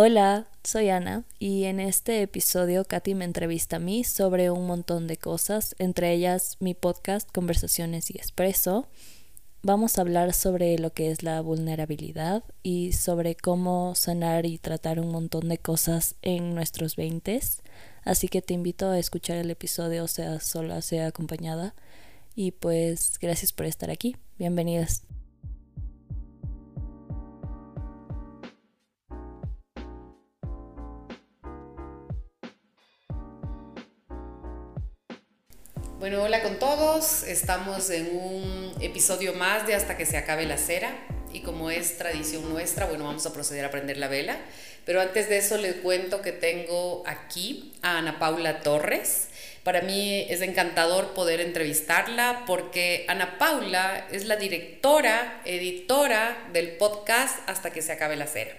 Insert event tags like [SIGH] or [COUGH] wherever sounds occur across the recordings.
Hola, soy Ana y en este episodio Katy me entrevista a mí sobre un montón de cosas, entre ellas mi podcast Conversaciones y Expreso. Vamos a hablar sobre lo que es la vulnerabilidad y sobre cómo sanar y tratar un montón de cosas en nuestros veintes. Así que te invito a escuchar el episodio, sea sola, sea acompañada. Y pues gracias por estar aquí. Bienvenidas. Bueno, hola con todos. Estamos en un episodio más de Hasta que se acabe la cera. Y como es tradición nuestra, bueno, vamos a proceder a prender la vela. Pero antes de eso les cuento que tengo aquí a Ana Paula Torres. Para mí es encantador poder entrevistarla porque Ana Paula es la directora, editora del podcast Hasta que se acabe la cera.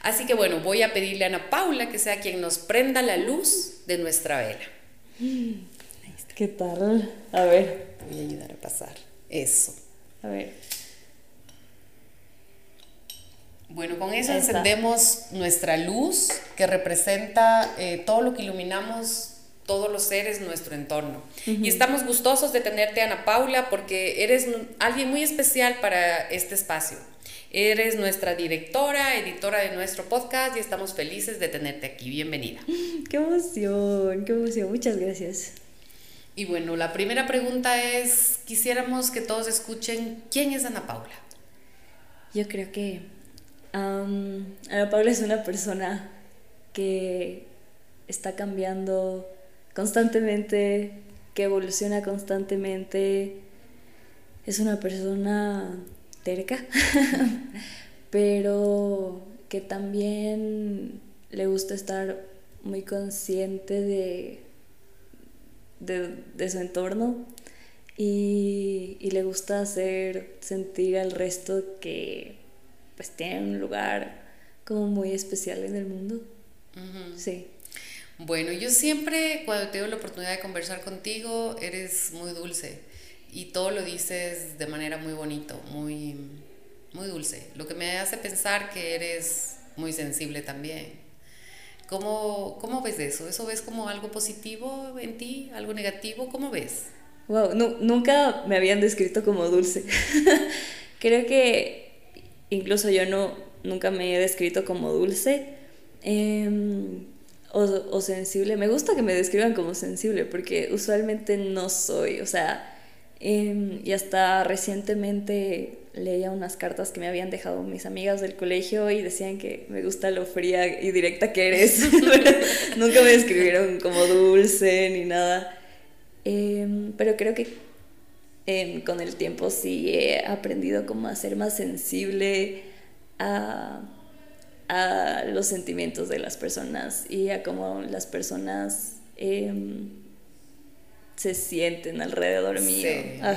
Así que bueno, voy a pedirle a Ana Paula que sea quien nos prenda la luz de nuestra vela. ¿Qué tal? A ver. Voy a ayudar a pasar. Eso. A ver. Bueno, con eso encendemos nuestra luz que representa eh, todo lo que iluminamos todos los seres nuestro entorno. Y estamos gustosos de tenerte, Ana Paula, porque eres alguien muy especial para este espacio. Eres nuestra directora, editora de nuestro podcast y estamos felices de tenerte aquí. Bienvenida. [LAUGHS] Qué emoción, qué emoción. Muchas gracias. Y bueno, la primera pregunta es, quisiéramos que todos escuchen, ¿quién es Ana Paula? Yo creo que Ana Paula es una persona que está cambiando constantemente, que evoluciona constantemente. Es una persona terca, [LAUGHS] pero que también le gusta estar muy consciente de de, su entorno y, le gusta hacer sentir al resto que pues tiene un lugar como muy especial en el mundo. Sí. Bueno, yo siempre cuando tengo la oportunidad de conversar contigo, eres muy dulce y todo lo dices de manera muy bonito, muy, muy dulce, lo que me hace pensar que eres muy sensible también. ¿Cómo, ¿Cómo ves eso? ¿Eso ves como algo positivo en ti? ¿Algo negativo? ¿Cómo ves? Wow, nunca me habían descrito como dulce. [LAUGHS] Creo que incluso yo no, nunca me he descrito como dulce em, o, o, sensible. Me gusta que me describan como sensible porque usualmente no soy. O sea, em, y hasta recientemente leía unas cartas que me habían dejado mis amigas del colegio y decían que me gusta lo fría y directa que eres. [LAUGHS] Nunca me describieron como dulce ni nada. Em, pero creo que em, con el tiempo sí he aprendido como a ser más sensible a, a los sentimientos de las personas y a cómo las personas... Em, se sienten alrededor mío.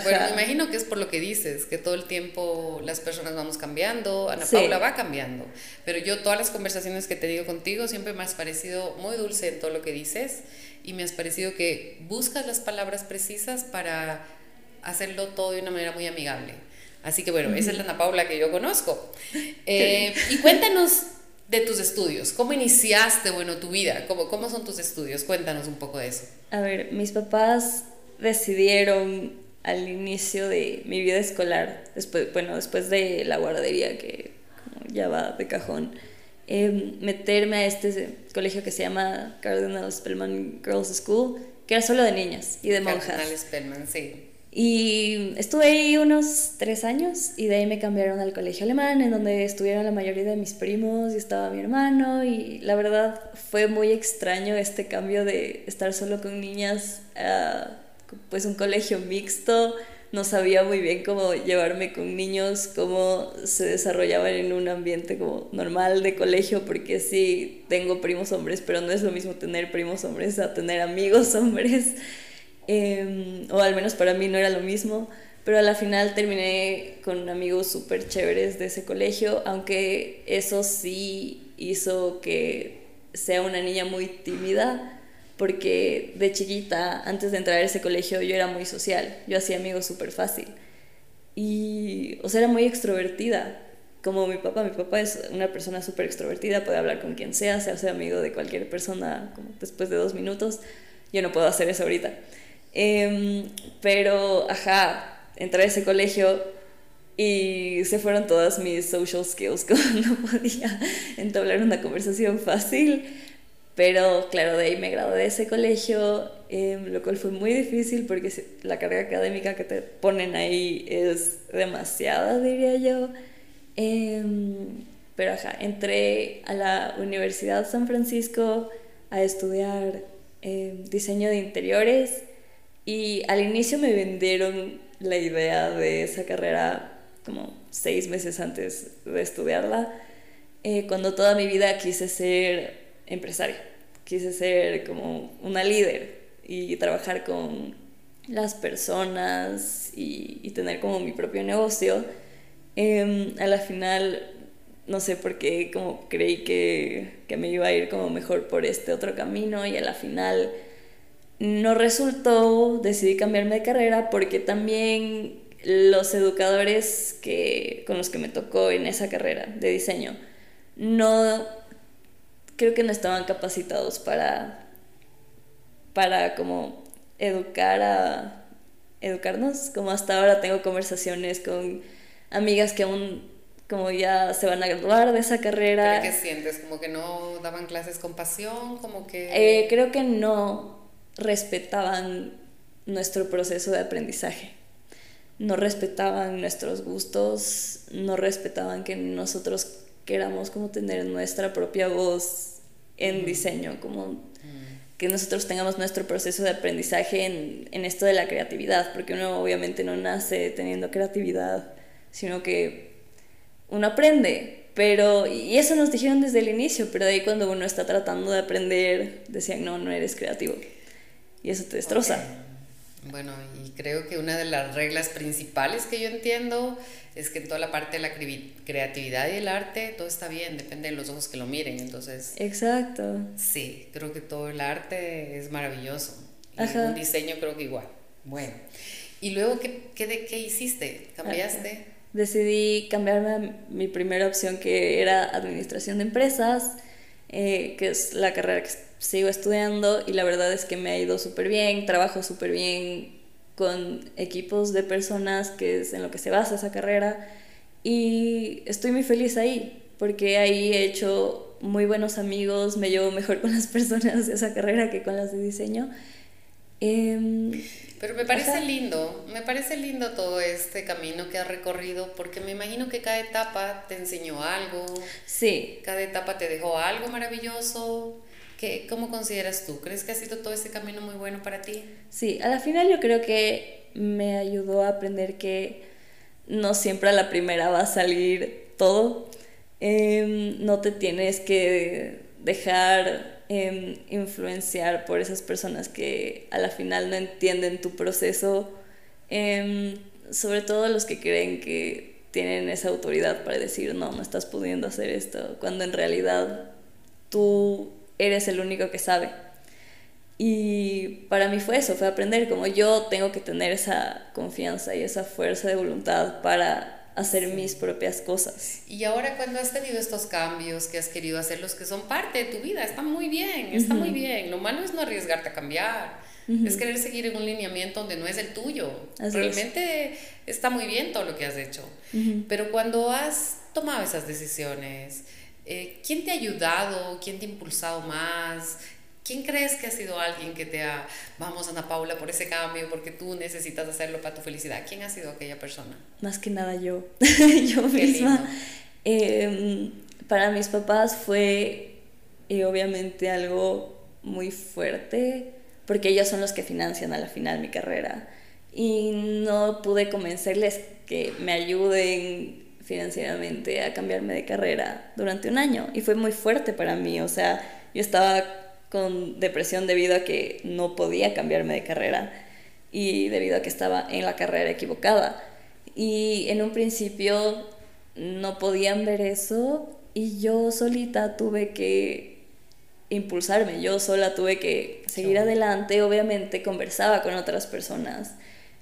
Bueno, me imagino que es por lo que dices, que todo el tiempo las personas vamos cambiando, Ana Paula va cambiando, pero yo todas las conversaciones que te digo contigo siempre me has parecido muy dulce en todo lo que dices y me has parecido que buscas las palabras precisas para hacerlo todo de una manera muy amigable. Así que bueno, esa es la Ana Paula que yo conozco. Eh, y cuéntanos de tus estudios. ¿Cómo iniciaste, bueno, tu vida? ¿Cómo, ¿Cómo son tus estudios? Cuéntanos un poco de eso. A ver, mis papás decidieron al inicio de mi vida escolar, después, bueno, después de la guardería, que ya va de cajón, em, meterme a este colegio que se llama Cardinal Spellman Girls School, que era solo de niñas y de monjas. Cardinal Spellman, sí. Y estuve ahí unos tres años y de ahí me cambiaron al colegio alemán, en donde estuvieron la mayoría de mis primos y estaba mi hermano y la verdad fue muy extraño este cambio de estar solo con niñas a pues un colegio mixto. No sabía muy bien cómo llevarme con niños, cómo se desarrollaban en un ambiente como normal de colegio, porque sí tengo primos hombres, pero no es lo mismo tener primos hombres a tener amigos [LAUGHS] hombres. Em, o al menos para mí no era lo mismo, pero a la final terminé con amigos súper chéveres de ese colegio, aunque eso sí hizo que sea una niña muy tímida, porque de chiquita, antes de entrar a ese colegio, yo era muy social, yo hacía amigos súper fácil. Y, o sea, era muy extrovertida, como mi papá, mi papá es una persona súper extrovertida, puede hablar con quien sea, se hace amigo de cualquier persona como después de dos minutos. Yo no puedo hacer eso ahorita. Em, pero, ajá, entré a ese colegio y se fueron todas mis social skills, [LAUGHS] como no podía entablar una conversación fácil. Pero claro, de ahí me gradué de ese colegio, em, lo cual fue muy difícil porque la carga académica que te ponen ahí es demasiada, diría yo. Em, pero ajá, entré a la Universidad San Francisco a estudiar diseño de interiores y al inicio me vendieron la idea de esa carrera como seis meses antes de estudiarla, eh, cuando toda mi vida quise ser empresaria, quise ser como una líder y trabajar con las personas y, tener como mi propio negocio. Em, a la final, no sé por qué, como creí que, que me iba a ir como mejor por este otro camino y a la final no resultó, decidí cambiarme de carrera porque también los educadores que, con los que me tocó en esa carrera de diseño no creo que no estaban capacitados para para como educar a educarnos. Como hasta ahora tengo conversaciones con amigas que aún como ya se van a graduar de esa carrera. ¿Pero qué sientes como que no daban clases con pasión como que eh, creo que no respetaban nuestro proceso de aprendizaje. No respetaban nuestros gustos, no respetaban que nosotros queramos como tener nuestra propia voz en diseño, como que nosotros tengamos nuestro proceso de aprendizaje en, en, esto de la creatividad, porque uno obviamente no nace teniendo creatividad, sino que uno aprende, pero, y eso nos dijeron desde el inicio, pero de ahí cuando uno está tratando de aprender, decían, no, no eres creativo, y eso te destroza. Bueno, y creo que una de las reglas principales que yo entiendo es que en toda la parte de la creatividad y el arte todo está bien, depende de los ojos que lo miren, entonces... Exacto. Sí, creo que todo el arte es maravilloso. Y un diseño creo que igual. Bueno, y luego, ¿qué, qué, de, qué hiciste? ¿Cambiaste? Decidí cambiarme mi primera opción que era administración de empresas, eh, que es la carrera que sigo estudiando y la verdad es que me ha ido súper bien, trabajo súper bien con equipos de personas que es en lo que se basa esa carrera y estoy muy feliz ahí porque ahí he hecho muy buenos amigos, me llevo mejor [LAUGHS] con las personas de esa carrera que con las de diseño. Em, pero me parece lindo, me parece lindo todo este camino que has recorrido, porque me imagino que cada etapa te enseñó algo. Sí. Cada etapa te dejó algo maravilloso. ¿Qué, ¿Cómo consideras tú? ¿Crees que ha sido todo este camino muy bueno para ti? Sí, a la final yo creo que me ayudó a aprender que no siempre a la primera va a salir todo. Em, no te tienes que dejar Em, influenciar por esas personas que a la final no entienden tu proceso, em, sobre todo los que creen que tienen esa autoridad para decir, no, no estás pudiendo hacer esto, cuando en realidad tú eres el único que sabe. Y para mí fue eso, fue aprender como yo tengo que tener esa confianza y esa fuerza de voluntad para hacer mis propias cosas. Y ahora cuando has tenido estos cambios que has querido hacer, los que son parte de tu vida, está muy bien, está muy bien. Lo malo es no arriesgarte a cambiar, es querer seguir en un lineamiento donde no es el tuyo. Realmente está muy bien todo lo que has hecho. Pero cuando has tomado esas decisiones, eh, ¿quién te ha ayudado? ¿Quién te ha impulsado más? ¿Quién crees que ha sido alguien que te ha, vamos Ana Paula, por ese cambio, porque tú necesitas hacerlo para tu felicidad? ¿Quién ha sido aquella persona? Más que nada yo, [LAUGHS] yo misma. Em, para mis papás fue eh, obviamente algo muy fuerte, porque ellos son los que financian a la final mi carrera. Y no pude convencerles que me ayuden financieramente a cambiarme de carrera durante un año. Y fue muy fuerte para mí, o sea, yo estaba con depresión debido a que no podía cambiarme de carrera y debido a que estaba en la carrera equivocada. Y en un principio no podían ver eso y yo solita tuve que impulsarme, yo sola tuve que seguir adelante, obviamente conversaba con otras personas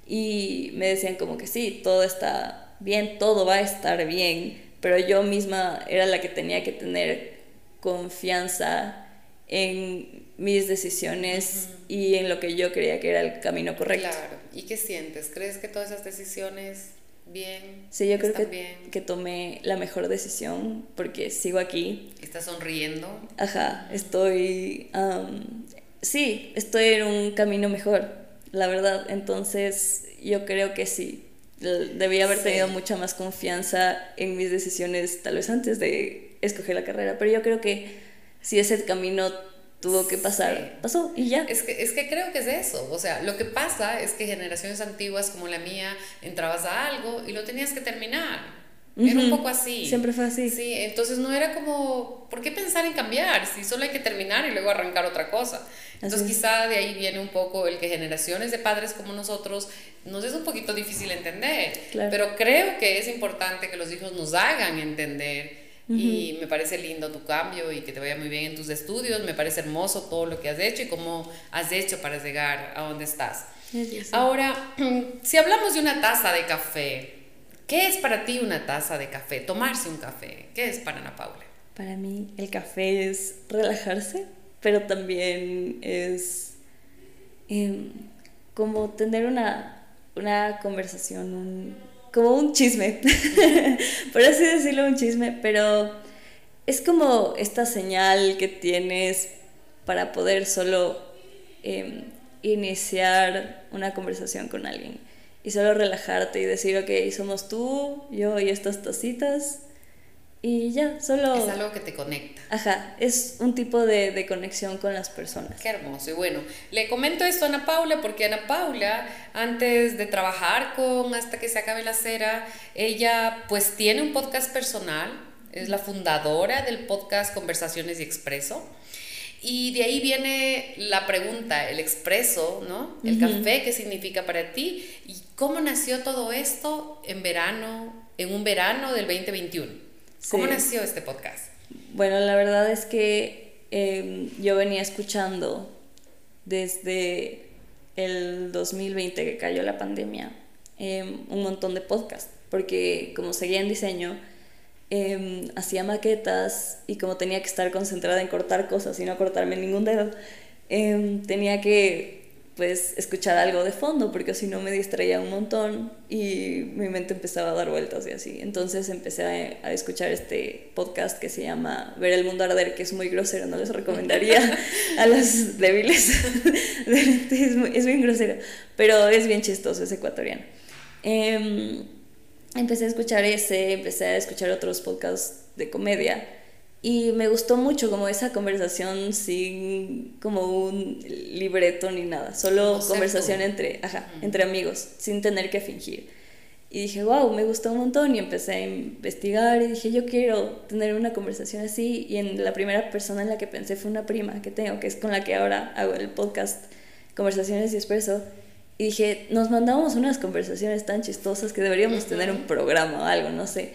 y me decían como que sí, todo está bien, todo va a estar bien, pero yo misma era la que tenía que tener confianza en mis decisiones y en lo que yo creía que era el camino correcto. Claro. ¿Y qué sientes? ¿Crees que todas esas decisiones bien? Sí, yo creo que, que tomé la mejor decisión porque sigo aquí. ¿Estás sonriendo? Ajá, estoy... sí, estoy en un camino mejor, la verdad. Entonces, yo creo que sí. Debía haber tenido mucha más confianza en mis decisiones, tal vez antes de escoger la carrera, pero yo creo que si ese camino tuvo que pasar, pasó y ya. Es que, es que creo que es eso, o sea, lo que pasa es que generaciones antiguas como la mía, entrabas a algo y lo tenías que terminar. Era un poco así. Siempre fue así. Sí, entonces no era como, ¿por qué pensar en cambiar? Si solo hay que terminar y luego arrancar otra cosa. Entonces quizá de ahí viene un poco el que generaciones de padres como nosotros nos es un poquito difícil entender. Pero creo que es importante que los hijos nos hagan entender y me parece lindo tu cambio y que te vaya muy bien en tus estudios. Me parece hermoso todo lo que has hecho y cómo has hecho para llegar a donde estás. Ahora, [CLEARS THROAT] si hablamos de una taza de café, ¿qué es para ti una taza de café? Tomarse un café. ¿Qué es para Ana Paula? Para mí el café es relajarse, pero también es em, como tener una, una conversación, un, como un chisme, [LAUGHS] por así decirlo, un chisme, pero es como esta señal que tienes para poder solo em, iniciar una conversación con alguien y solo relajarte y decir, ok, somos tú, yo y estas tacitas y ya, solo... Es algo que te conecta. Ajá, es un tipo de, de, conexión con las personas. Qué hermoso. Y bueno, le comento esto a Ana Paula porque Ana Paula, antes de trabajar con Hasta que se acabe la cera, ella pues tiene un podcast personal, es la fundadora del podcast Conversaciones y Expreso. Y de ahí viene la pregunta, el expreso, ¿no? El café, ¿qué significa para ti? ¿Y cómo nació todo esto en verano, en un verano del 2021? ¿Cómo nació este podcast? Bueno, la verdad es que em, yo venía escuchando desde el 2020 que cayó la pandemia em, un montón de podcasts, porque como seguía en diseño, em, hacía maquetas y como tenía que estar concentrada en cortar cosas y no cortarme ningún dedo, tenía que pues escuchar algo de fondo, porque si no me distraía un montón y mi mente empezaba a dar vueltas y así. Entonces empecé a, escuchar este podcast que se llama Ver el mundo arder, que es muy grosero, no les recomendaría [LAUGHS] a los débiles. [LAUGHS] es, muy, es bien grosero, pero es bien chistoso, es ecuatoriano. Em, empecé a escuchar ese, empecé a escuchar otros podcasts de comedia y me gustó mucho como esa conversación sin como un libreto ni nada, solo conversación entre, ajá, entre amigos, sin tener que fingir. Y dije, wow, me gustó un montón y empecé a investigar y dije, yo quiero tener una conversación así. Y en la primera persona en la que pensé fue una prima que tengo, que es con la que ahora hago el podcast Conversaciones y Expreso. Y dije, nos mandamos unas conversaciones tan chistosas que deberíamos tener un programa o algo, no sé.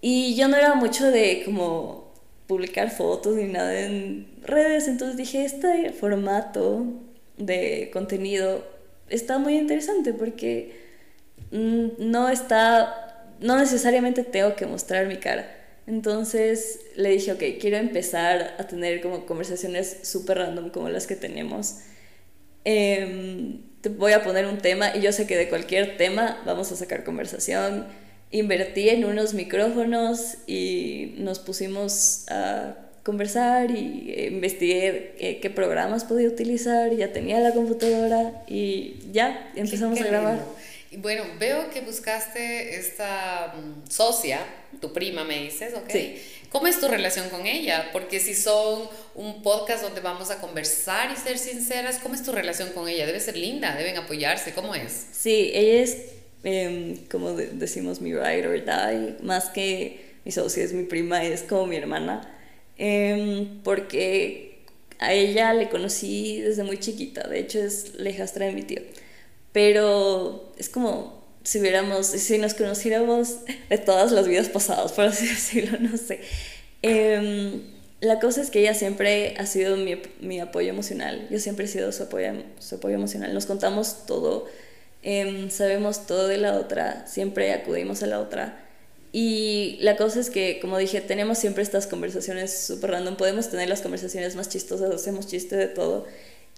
Y yo no era mucho de como publicar fotos ni nada en redes, entonces dije, este formato de contenido está muy interesante porque mm, no está, no necesariamente tengo que mostrar mi cara. Entonces le dije, ok, quiero empezar a tener como conversaciones súper random como las que tenemos. Em, te voy a poner un tema y yo sé que de cualquier tema vamos a sacar conversación invertí en unos micrófonos y nos pusimos a conversar y investigué qué, programas podía utilizar, ya tenía la computadora y ya empezamos a grabar. Y bueno, veo que buscaste esta mm, socia, tu prima me dices, ¿ok? Sí. ¿Cómo es tu relación con ella? Porque si son un podcast donde vamos a conversar y ser sinceras, ¿cómo es tu relación con ella? Debe ser linda, deben apoyarse, ¿cómo es? Sí, ella es Em, como decimos, mi ride or die, más que mi socia es mi prima, es como mi hermana, em, porque a ella le conocí desde muy chiquita, de hecho es la hijastra de mi tío, pero es como si hubiéramos, si nos conociéramos de todas las vidas pasadas, por así [LAUGHS] decirlo, no sé. Em, la cosa es que ella siempre ha sido mi, mi, apoyo emocional, yo siempre he sido su apoyo, su apoyo emocional, nos contamos todo Em, sabemos todo de la otra, siempre acudimos a la otra y la cosa es que, como dije, tenemos siempre estas conversaciones súper random. Podemos tener las conversaciones más chistosas, hacemos chiste de todo.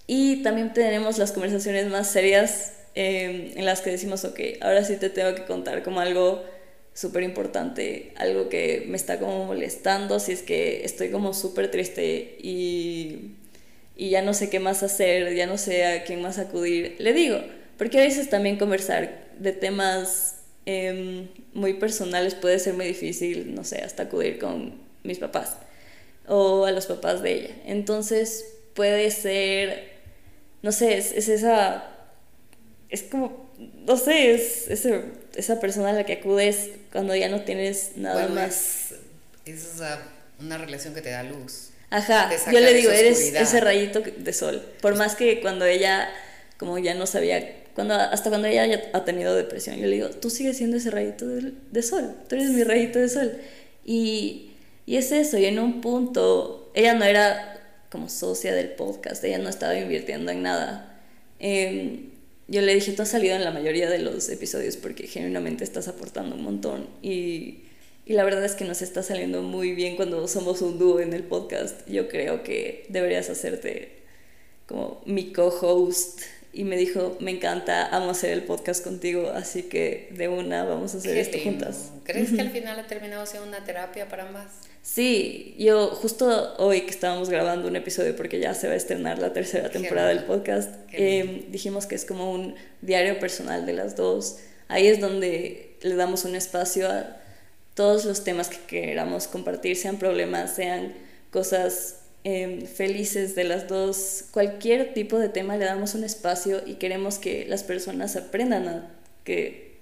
Y también tenemos las conversaciones más serias em, en las que decimos, ok, ahora sí te tengo que contar como algo súper importante, algo que me está como molestando, si es que estoy como súper triste y, y ya no sé qué más hacer, ya no sé a quién más acudir. Le digo, porque a veces también conversar de temas Em, muy personales puede ser muy difícil, no sé, hasta acudir con mis papás o a los papás de ella. Entonces puede ser, no sé, es, esa, es como, no sé, es, esa persona a la que acudes cuando ya no tienes nada más. Es, una relación que te da luz. Ajá, yo le digo, eres ese rayito de sol. Por más que cuando ella, como ya no sabía cuando, hasta cuando ella ha tenido depresión, yo le digo, tú sigues siendo ese rayito de, sol, tú eres mi rayito de sol. Y, y, es eso, y en un punto, ella no era como socia del podcast, ella no estaba invirtiendo en nada. Em, yo le dije, tú has salido en la mayoría de los episodios porque genuinamente estás aportando un montón y, y la verdad es que nos está saliendo muy bien cuando somos un dúo en el podcast. Yo creo que deberías hacerte como mi co-host y me dijo, me encanta, amo hacer el podcast contigo, así que de una vamos a hacer esto juntas. ¿Crees que al final ha terminado siendo una terapia para ambas? Sí, yo justo hoy que estábamos grabando un episodio porque ya se va a estrenar la tercera temporada del podcast, eh, dijimos que es como un diario personal de las dos. Ahí es donde le damos un espacio a todos los temas que queramos compartir, sean problemas, sean cosas Em, felices de las dos. Cualquier tipo de tema le damos un espacio y queremos que las personas aprendan a que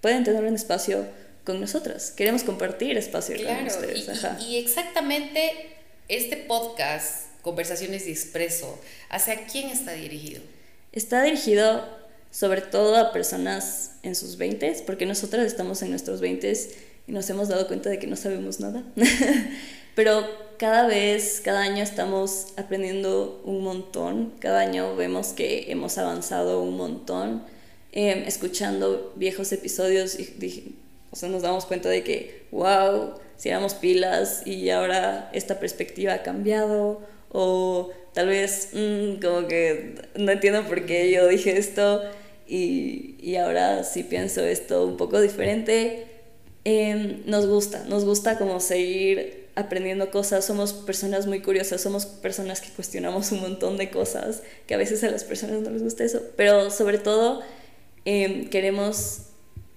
pueden tener un espacio con nosotras. Queremos compartir espacio con ustedes. Y, y, exactamente este podcast, Conversaciones de Expreso, ¿hacia quién está dirigido? Está dirigido sobre todo a personas en sus 20, porque nosotras estamos en nuestros 20 y nos hemos dado cuenta de que no sabemos nada. [LAUGHS] Pero cada vez, cada año estamos aprendiendo un montón, cada año vemos que hemos avanzado un montón, em, escuchando viejos episodios y o sea, nos damos cuenta de que, wow, si éramos pilas y ahora esta perspectiva ha cambiado, o tal vez mm, como que no entiendo por qué yo dije esto y, y ahora sí pienso esto un poco diferente. Em, nos gusta, nos gusta como seguir aprendiendo cosas, somos personas muy curiosas, somos personas que cuestionamos un montón de cosas, que a veces a las personas no les gusta eso, pero sobre todo em, queremos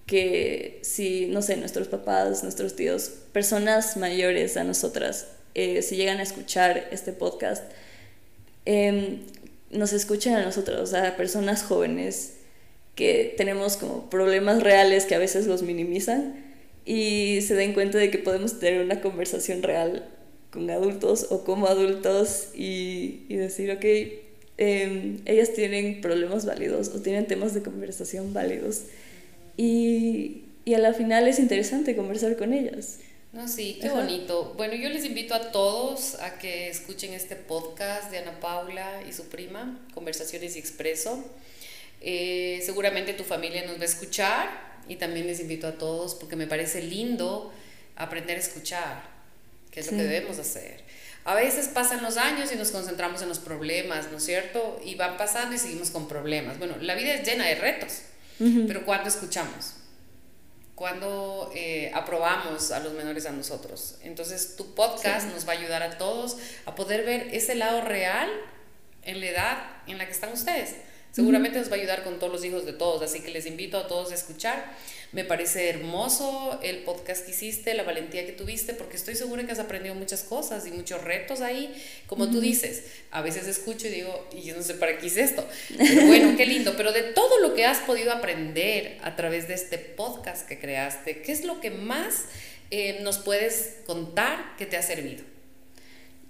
que si, no sé, nuestros papás, nuestros tíos, personas mayores a nosotras, eh, si llegan a escuchar este podcast, em, nos escuchen a nosotros, o sea, personas jóvenes que tenemos como problemas reales que a veces los minimizan y se den cuenta de que podemos tener una conversación real con adultos o como adultos y, y decir, ok, em, ellas tienen problemas válidos o tienen temas de conversación válidos y, y a la final es interesante conversar con ellas. No, sí, qué bonito. Bueno, yo les invito a todos a que escuchen este podcast de Ana Paula y su prima, Conversaciones y Expreso. Eh, seguramente tu familia nos va a escuchar y también les invito a todos porque me parece lindo aprender a escuchar, que es lo que debemos hacer. A veces pasan los años y nos concentramos en los problemas, ¿no es cierto? Y van pasando y seguimos con problemas. Bueno, la vida es llena de retos, pero ¿cuándo escuchamos? cuando eh, aprobamos a los menores a nosotros. Entonces, tu podcast nos va a ayudar a todos a poder ver ese lado real en la edad en la que están ustedes. Seguramente nos va a ayudar con todos los hijos de todos, así que les invito a todos a escuchar. Me parece hermoso el podcast que hiciste, la valentía que tuviste, porque estoy segura que has aprendido muchas cosas y muchos retos ahí. Como tú dices, a veces escucho y digo, y yo no sé para qué hice esto. Pero bueno, qué lindo. Pero de todo lo que has podido aprender a través de este podcast que creaste, ¿qué es lo que más eh, nos puedes contar que te ha servido?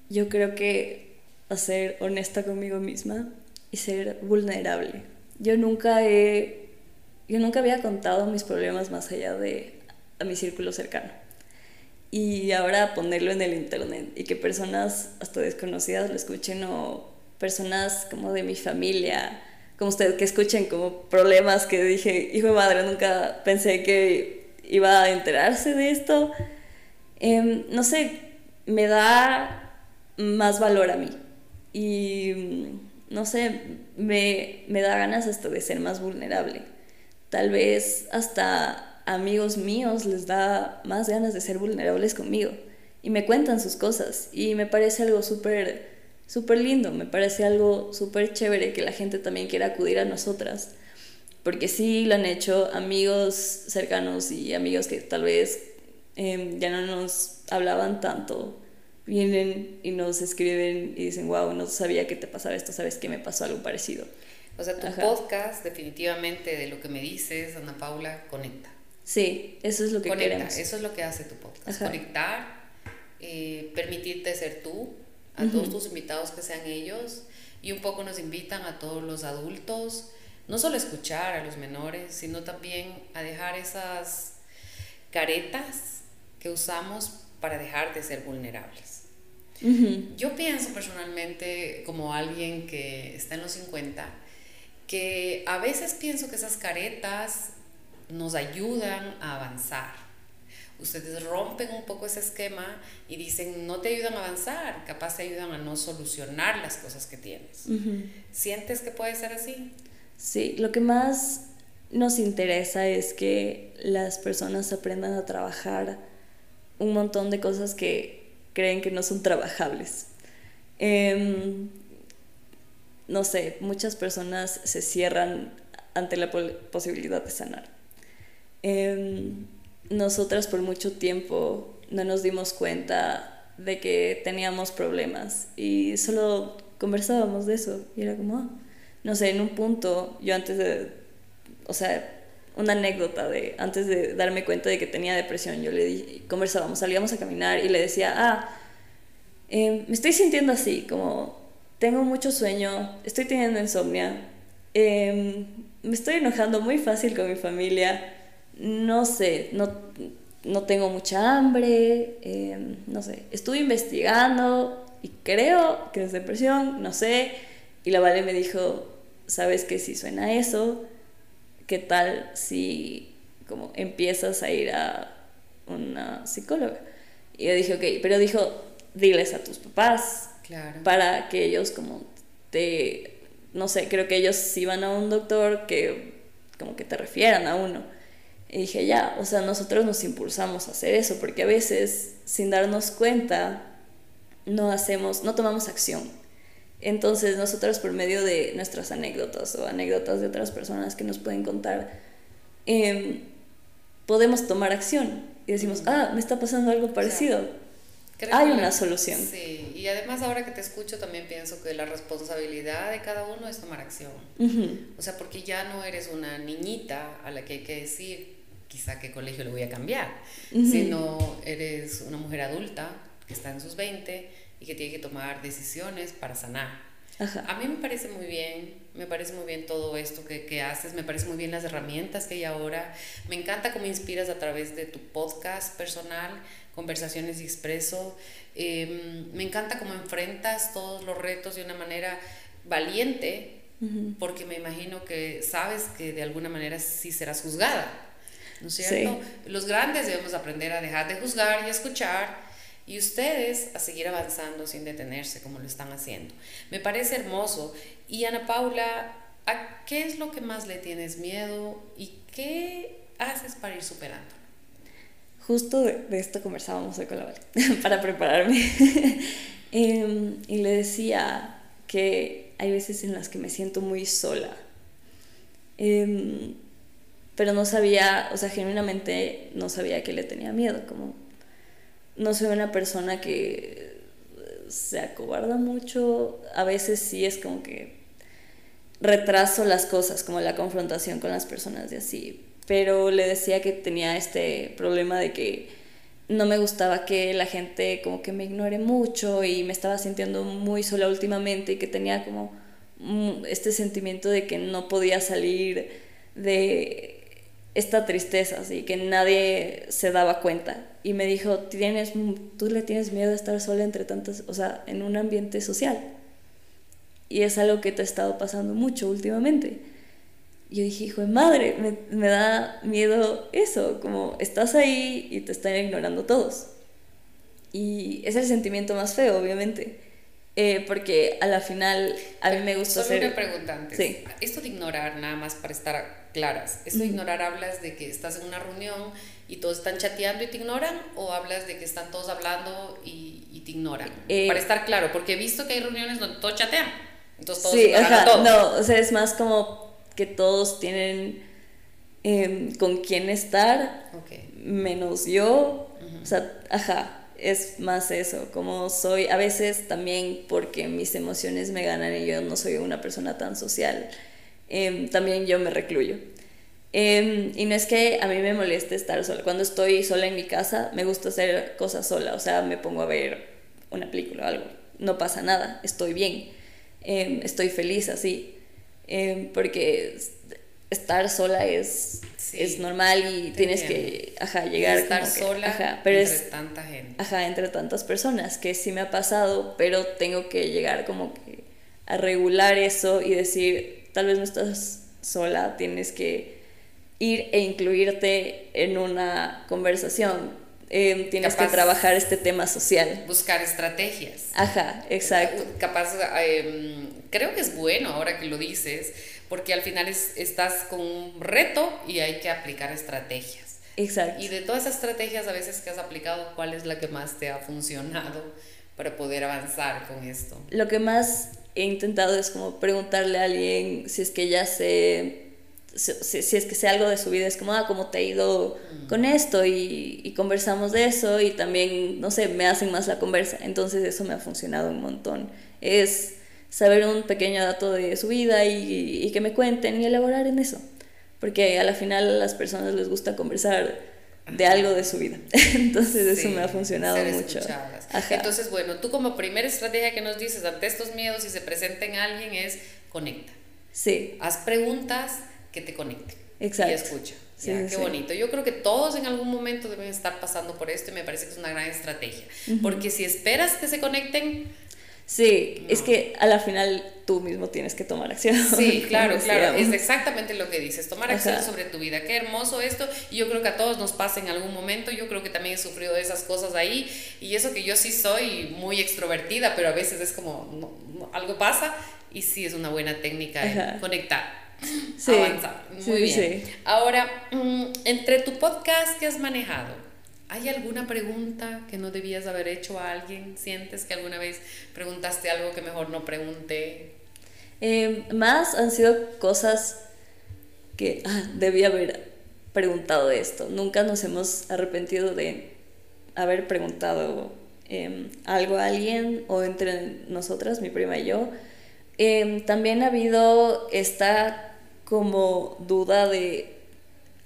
Yo creo que a ser honesta conmigo misma y ser vulnerable. Yo nunca he, yo nunca había contado mis problemas más allá de a mi círculo cercano. Y ahora ponerlo en el internet y que personas hasta desconocidas lo escuchen o personas como de mi familia, como ustedes que escuchen como problemas que dije, hijo de madre, nunca pensé que iba a enterarse de esto. Em, no sé, me da más valor a mí. Y no sé, me, me da ganas hasta de ser más vulnerable. Tal vez hasta amigos míos les da más ganas de ser vulnerables conmigo. Y me cuentan sus cosas. Y me parece algo súper lindo, me parece algo súper chévere que la gente también quiera acudir a nosotras, porque sí lo han hecho amigos cercanos y amigos que tal vez em, ya no nos hablaban tanto, vienen y nos escriben y dicen, wow, no sabía que te pasaba esto, sabes que me pasó algo parecido. O sea, tu podcast definitivamente de lo que me dices, Ana Paula, conecta. Sí, eso es lo que conecta, queremos. Eso es lo que hace tu podcast, conectar, eh, permitirte ser tú, a todos tus invitados que sean ellos y un poco nos invitan a todos los adultos, no solo a escuchar a los menores, sino también a dejar esas caretas que usamos para dejar de ser vulnerables. Yo pienso personalmente, como alguien que está en los 50, que a veces pienso que esas caretas nos ayudan a avanzar ustedes rompen un poco ese esquema y dicen, no te ayudan a avanzar, capaz te ayudan a no solucionar las cosas que tienes. ¿Sientes que puede ser así? Sí, lo que más nos interesa es que las personas aprendan a trabajar un montón de cosas que creen que no son trabajables. Em, no sé, muchas personas se cierran ante la posibilidad de sanar. Em, nosotras por mucho tiempo no nos dimos cuenta de que teníamos problemas y solo conversábamos de eso y era como, ah, no sé, en un punto yo antes de, o sea, una anécdota de antes de darme cuenta de que tenía depresión, yo le conversábamos, salíamos a caminar y le decía, ah, em, me estoy sintiendo así, como tengo mucho sueño, estoy teniendo insomnia, em, me estoy enojando muy fácil con mi familia, no sé, no, no tengo mucha hambre, em, no sé, estuve investigando y creo que es depresión, no sé, y la Vale me dijo, sabes que si suena eso, ¿qué tal si como empiezas a ir a una psicóloga? Y yo dije, ok, pero dijo, diles a tus papás para que ellos como te, no sé, creo que ellos si van a un doctor que como que te refieran a uno. Y dije, ya, o sea, nosotros nos impulsamos a hacer eso, porque a veces, sin darnos cuenta, no hacemos, no tomamos acción. Entonces, nosotros por medio de nuestras anécdotas o anécdotas de otras personas que nos pueden contar, em, podemos tomar acción y decimos, ah, me está pasando algo parecido. Hay una solución. Sí, y además ahora que te escucho también pienso que la responsabilidad de cada uno es tomar acción. O sea, porque ya no eres una niñita a la que hay que decir, quizá qué colegio le voy a cambiar, sino eres una mujer adulta que está en sus 20 y que tiene que tomar decisiones para sanar. A mí me parece muy bien, me parece muy bien todo esto que, que, haces, me parece muy bien las herramientas que hay ahora, me encanta cómo inspiras a través de tu podcast personal, Conversaciones y Expreso, em, me encanta cómo enfrentas todos los retos de una manera valiente, porque me imagino que sabes que de alguna manera sí serás juzgada ¿no es cierto? Los grandes debemos aprender a dejar de juzgar y escuchar y ustedes a seguir avanzando sin detenerse como lo están haciendo. Me parece hermoso. Y Ana Paula, ¿a qué es lo que más le tienes miedo y qué haces para ir superando? Justo de, esto conversábamos hoy con la [LAUGHS] para prepararme. [LAUGHS] Em, y le decía que hay veces en las que me siento muy sola. Eh, pero no sabía, o sea, genuinamente no sabía que le tenía miedo, como no soy una persona que se acobarda mucho, a veces sí es como que retraso las cosas, como la confrontación con las personas y así, pero le decía que tenía este problema de que no me gustaba que la gente como que me ignore mucho y me estaba sintiendo muy sola últimamente y que tenía como este sentimiento de que no podía salir de esta tristeza, así que nadie se daba cuenta. Y me dijo, tienes, tú le tienes miedo de estar sola entre tantas, o sea, en un ambiente social. Y es algo que te ha estado pasando mucho últimamente. Yo dije, hijo de madre, me da miedo eso, como estás ahí y te están ignorando todos. Y es el sentimiento más feo, obviamente. Eh, porque a la final a mí me gusta Solo hacer... una pregunta antes. Sí. Esto de ignorar, nada más para estar claras. ¿Esto de ignorar hablas de que estás en una reunión y todos están chateando y te ignoran? ¿O hablas de que están todos hablando y, y te ignoran? Eh, para estar claro, porque he visto que hay reuniones donde todos chatean. Entonces todos Sí, a ajá, todos. no, o sea, es más como que todos tienen em, con quién estar, menos yo, o sea, ajá, es más eso, como soy, a veces también porque mis emociones me ganan y yo no soy una persona tan social, em, también yo me recluyo. Em, y no es que a mí me moleste estar sola, cuando estoy sola en mi casa me gusta hacer cosas sola, o sea, me pongo a ver una película o algo, no pasa nada, estoy bien, em, estoy feliz así, porque estar sola es, Sí, es normal y tienes que, ajá, llegar estar como que- sola ajá, pero entre es, tanta gente. ajá, entre tantas personas, que sí me ha pasado, pero tengo que llegar como que a regular eso y decir, tal vez no estás sola, tienes que ir e incluirte en una conversación, Em, tienes Capaz- que trabajar este tema social. Buscar estrategias. Ajá, exacto. Capaz, eh, creo que es bueno ahora que lo dices, porque al final es- estás con un reto y hay que aplicar estrategias. Exacto. Y de todas esas estrategias a veces que has aplicado, ¿cuál es la que más te ha funcionado para poder avanzar con esto? Lo que más he intentado es como preguntarle a alguien si es que ya sé, si, si- es que sé algo de su vida, es como, ah, ¿cómo te ha ido con esto? Y, y conversamos de eso y también, no sé, me hacen más la conversa. Entonces eso me ha funcionado un montón. Es saber un pequeño dato de su vida y, y que me cuenten y elaborar en eso. Porque a la final a las personas les gusta conversar de algo de su vida. [LAUGHS] Entonces eso me ha funcionado mucho. Entonces, bueno, tú como primera estrategia que nos dices ante estos miedos si se presenta en alguien es conecta. sí, Haz preguntas que te conecten. Exacto. Y escucha. Sí, Ya, qué sí. bonito. Yo creo que todos en algún momento deben estar pasando por esto y me parece que es una gran estrategia. Porque si esperas que se conecten, Sí, es que a la final tú mismo tienes que tomar acción. Sí, [LAUGHS] claro, claro. Es exactamente lo que dices. Tomar acción Ajá. sobre tu vida. Qué hermoso esto. Y yo creo que a todos nos pasa en algún momento. Yo creo que también he sufrido de esas cosas ahí. Y eso que yo sí soy muy extrovertida, pero a veces es como no, no, algo pasa. Y sí es una buena técnica conectar. Sí, Avanzar. Muy sí, bien. sí. Ahora, mm, entre tu podcast que has manejado, ¿hay alguna pregunta que no debías haber hecho a alguien? ¿Sientes que alguna vez preguntaste algo que mejor no pregunté? Eh, más han sido cosas que ah, debí haber preguntado de esto. Nunca nos hemos arrepentido de haber preguntado eh, algo a alguien o entre nosotras, mi prima y yo. Eh, también ha habido esta como duda de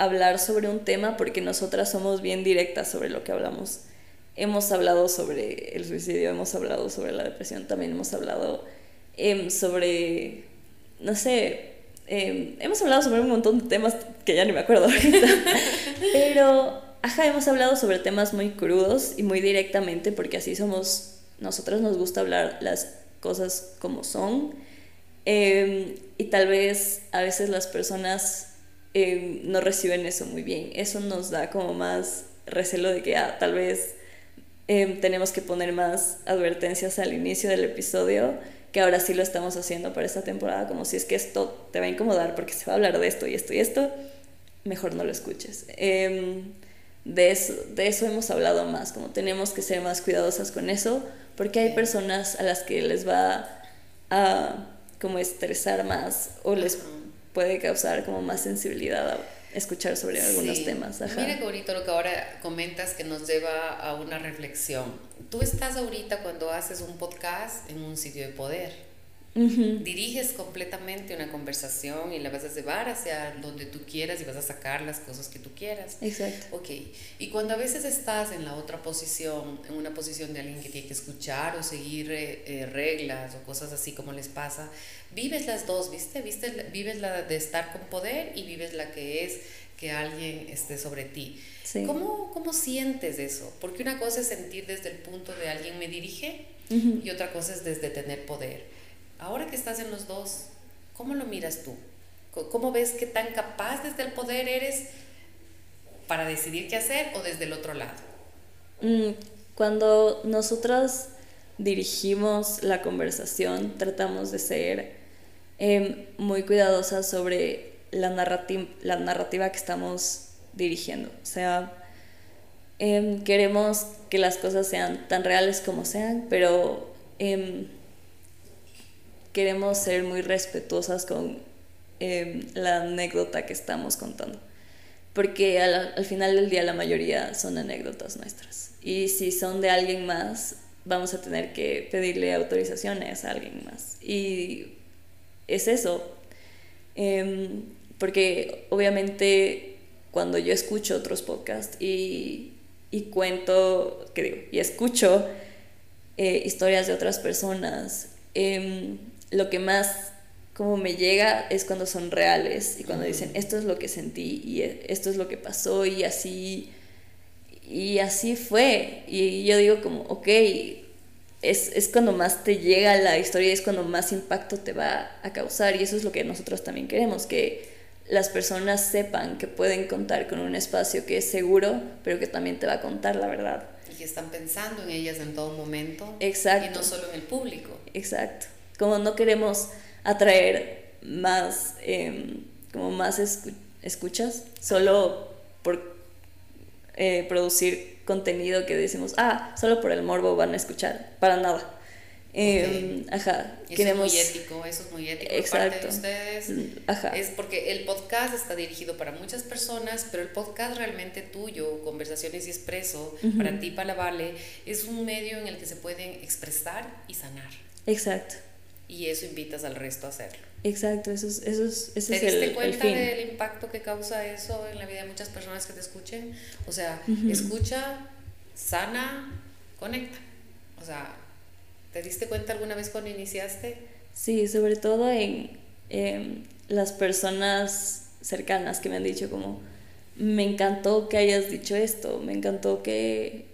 hablar sobre un tema porque nosotras somos bien directas sobre lo que hablamos. Hemos hablado sobre el suicidio, hemos hablado sobre la depresión, también hemos hablado em, sobre, no sé, em, hemos hablado sobre un montón de temas que ya ni me acuerdo ahorita, [LAUGHS] pero, ajá, hemos hablado sobre temas muy crudos y muy directamente porque así somos, nosotros nos gusta hablar las cosas como son em, y tal vez a veces las personas em, no reciben eso muy bien, eso nos da como más recelo de que ah, tal vez em, tenemos que poner más advertencias al inicio del episodio, que ahora sí lo estamos haciendo para esta temporada, como si es que esto te va a incomodar porque se va a hablar de esto y esto y esto, mejor no lo escuches. Em, de, eso, de eso hemos hablado más, como tenemos que ser más cuidadosas con eso, porque hay personas a las que les va a como estresar más o les puede causar como más sensibilidad a escuchar sobre algunos Sí. temas. Ajá. Mira qué bonito lo que ahora comentas que nos lleva a una reflexión. Tú estás ahorita cuando haces un podcast en un sitio de poder. Ujú. Diriges completamente una conversación y la vas a llevar hacia donde tú quieras y vas a sacar las cosas que tú quieras. Exacto. Ok, y cuando a veces estás en la otra posición, en una posición de alguien que tiene que escuchar o seguir eh, eh, reglas o cosas así como les pasa, vives las dos, ¿viste? ¿Viste? Vives la de estar con poder y vives la que es que alguien esté sobre ti. Sí. ¿Cómo, ¿Cómo sientes eso? Porque una cosa es sentir desde el punto de alguien me dirige Ujú. y otra cosa es desde tener poder. Ahora que estás en los dos, ¿cómo lo miras tú? ¿Cómo ves qué tan capaz desde el poder eres para decidir qué hacer o desde el otro lado? Mm, cuando nosotras dirigimos la conversación, tratamos de ser em, muy cuidadosas sobre la, la narrativa que estamos dirigiendo. O sea, em, queremos que las cosas sean tan reales como sean, pero em, queremos ser muy respetuosas con em, la anécdota que estamos contando. Porque al, al, final del día la mayoría son anécdotas nuestras. Y si son de alguien más, vamos a tener que pedirle autorizaciones a alguien más. Y es eso. porque obviamente cuando yo escucho otros podcasts y, y cuento, que digo, y escucho eh, historias de otras personas, em, lo que más como me llega es cuando son reales y cuando dicen esto es lo que sentí y e, esto es lo que pasó y así y así fue y yo digo como ok es, es cuando más te llega la historia es cuando más impacto te va a causar y eso es lo que nosotros también queremos que las personas sepan que pueden contar con un espacio que es seguro, pero que también te va a contar la verdad. Y que están pensando en ellas en todo momento. Exacto. Y no solo en el público. Exacto. Como no queremos atraer más, em, como más escuchas, solo por eh, producir contenido que decimos, ah, solo por el morbo van a escuchar, para nada. Eh, ajá. Eso queremos... es muy ético, eso es muy ético. Exacto. de ustedes. Mm, ajá. Es porque el podcast está dirigido para muchas personas, pero el podcast realmente tuyo, Conversaciones y Expreso, para ti, para Vale, es un medio en el que se pueden expresar y sanar. Exacto. Y eso invitas al resto a hacerlo. Exacto, eso es, eso es, ese ¿Te es diste el, cuenta el fin. del impacto que causa eso en la vida de muchas personas que te escuchen? O sea, escucha, sana, conecta. O sea, ¿Te diste cuenta alguna vez cuando iniciaste? Sí, sobre todo en las personas cercanas que me han dicho como, me encantó que hayas dicho esto, me encantó que,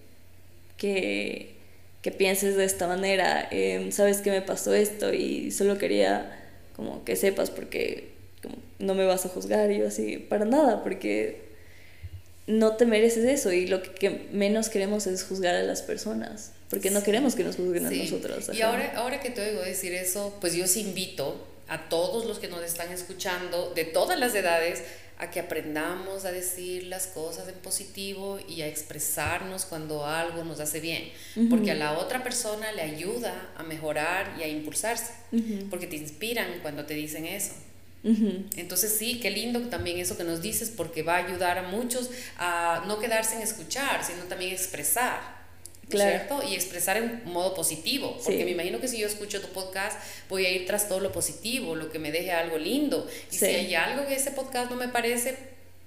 que, que pienses de esta manera, em, sabes que me pasó esto y solo quería como que sepas porque no me vas a juzgar y yo así, para nada, porque no te mereces eso y lo que menos queremos es juzgar a las personas porque no queremos que nos juzguen a nosotros. Y ahora, ahora que te oigo decir eso, pues yo os invito a todos los que nos están escuchando, de todas las edades, a que aprendamos a decir las cosas en positivo y a expresarnos cuando algo nos hace bien, porque a la otra persona le ayuda a mejorar y a impulsarse, porque te inspiran cuando te dicen eso. Entonces sí, qué lindo también eso que nos dices, porque va a ayudar a muchos a no quedarse en escuchar, sino también expresar. ¿Cierto? Y expresar en modo positivo, porque me imagino que si yo escucho tu podcast voy a ir tras todo lo positivo, lo que me deje algo lindo. Y si hay algo que ese podcast no me parece,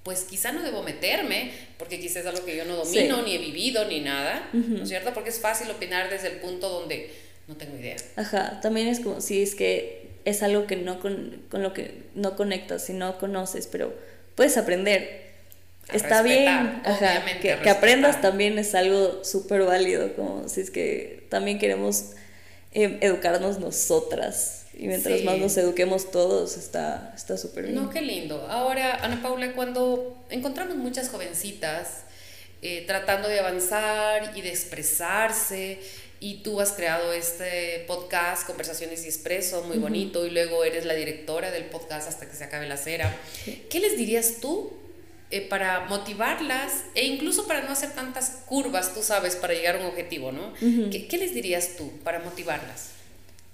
pues quizá no debo meterme, porque quizás es algo que yo no domino, ni he vivido, ni nada, ¿no es cierto? Porque es fácil opinar desde el punto donde no tengo idea. Ajá, también es como si es que es algo que no con, con lo que no conectas, si no conoces, pero puedes aprender está bien, ajá, que, que, aprendas también es algo súper válido, como si es que también queremos em, educarnos nosotras. Y mientras más nos eduquemos todos, está súper bien. No, qué lindo. Ahora, Ana Paula, cuando encontramos muchas jovencitas eh, tratando de avanzar y de expresarse, y tú has creado este podcast, Conversaciones y Expreso, muy bonito, y luego eres la directora del podcast hasta que se acabe la cera. ¿Qué les dirías tú eh, para motivarlas e incluso para no hacer tantas curvas, tú sabes, para llegar a un objetivo, ¿no? ¿Qué, ¿Qué, les dirías tú para motivarlas?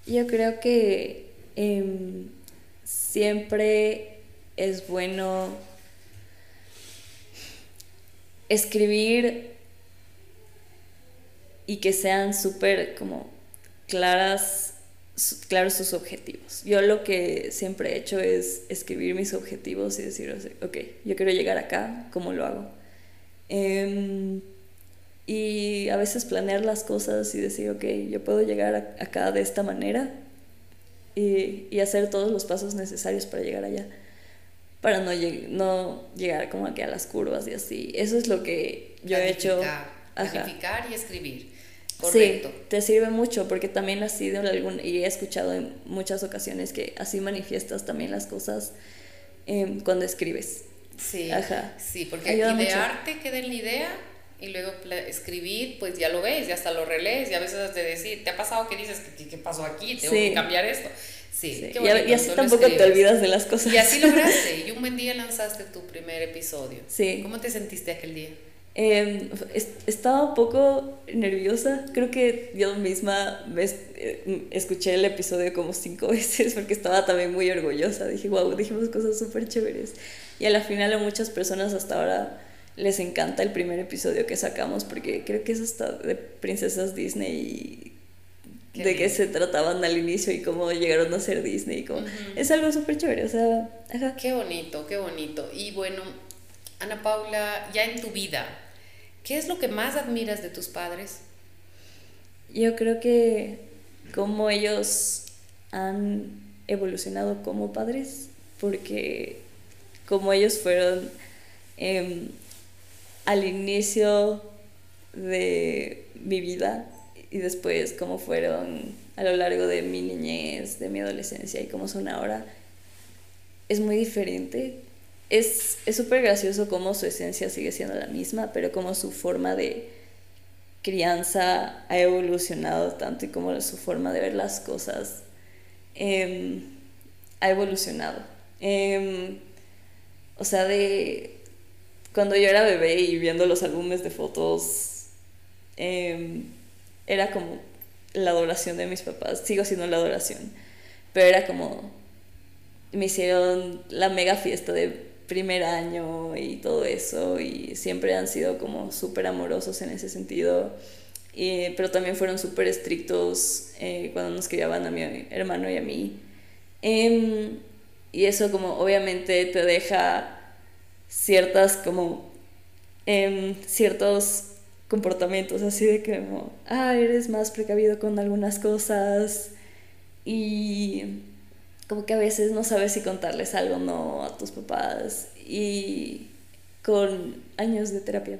Yo creo que em, siempre es bueno escribir y que sean súper como claras claro sus objetivos. Yo lo que siempre he hecho es escribir mis objetivos y decir, ok, yo quiero llegar acá, ¿cómo lo hago? Em, y a veces planear las cosas y decir, ok, yo puedo llegar acá de esta manera y, y, hacer todos los pasos necesarios para llegar allá, para no, no llegar como aquí a las curvas y así. Eso es lo que yo he hecho. Planificar y escribir. Sí, te sirve mucho porque también así de algún y he escuchado en muchas ocasiones que así manifiestas también las cosas em, cuando escribes. Sí, Ajá. sí, porque aquí de arte queda en la idea y luego escribir, pues ya lo ves, ya hasta lo relees y a veces de decir, ¿te ha pasado que dices, ¿qué, qué pasó aquí? Tengo que cambiar esto. Sí, Qué y, así tampoco te olvidas de las cosas. Y así [LAUGHS] lograste, y un buen día lanzaste tu primer episodio. Sí. ¿Cómo te sentiste aquel día? Eh, estaba un poco nerviosa, creo que yo misma eh, escuché el episodio como cinco [LAUGHS] veces porque estaba también muy orgullosa, dije, wow, dijimos cosas súper chéveres. Y a la final a muchas personas hasta ahora les encanta el primer episodio que sacamos porque creo que es hasta de princesas Disney y de qué se trataban al inicio y cómo llegaron a ser Disney. Como, Es algo súper chévere, o sea, ajá. Qué bonito, qué bonito. Y bueno, Ana Paula, ya en tu vida, ¿qué es lo que más admiras de tus padres? Yo creo que cómo ellos han evolucionado como padres, porque como ellos fueron em, al inicio de mi vida y después cómo fueron a lo largo de mi niñez, de mi adolescencia y cómo son ahora, es muy diferente. Es súper gracioso cómo su esencia sigue siendo la misma, pero cómo su forma de crianza ha evolucionado tanto y cómo su forma de ver las cosas em, ha evolucionado. Em, o sea, de cuando yo era bebé y viendo los álbumes de fotos, em, era como la adoración de mis papás, sigo siendo la adoración, pero era como, me hicieron la mega fiesta de primer año y todo eso, y siempre han sido como súper amorosos en ese sentido, pero también fueron súper estrictos eh, cuando nos criaban a mi hermano y a mí. Em, y eso como obviamente te deja ciertas como em, ciertos comportamientos así de que como, ah, eres más precavido con algunas cosas y como que a veces no sabes si contarles algo o no a tus papás. Y con años de terapia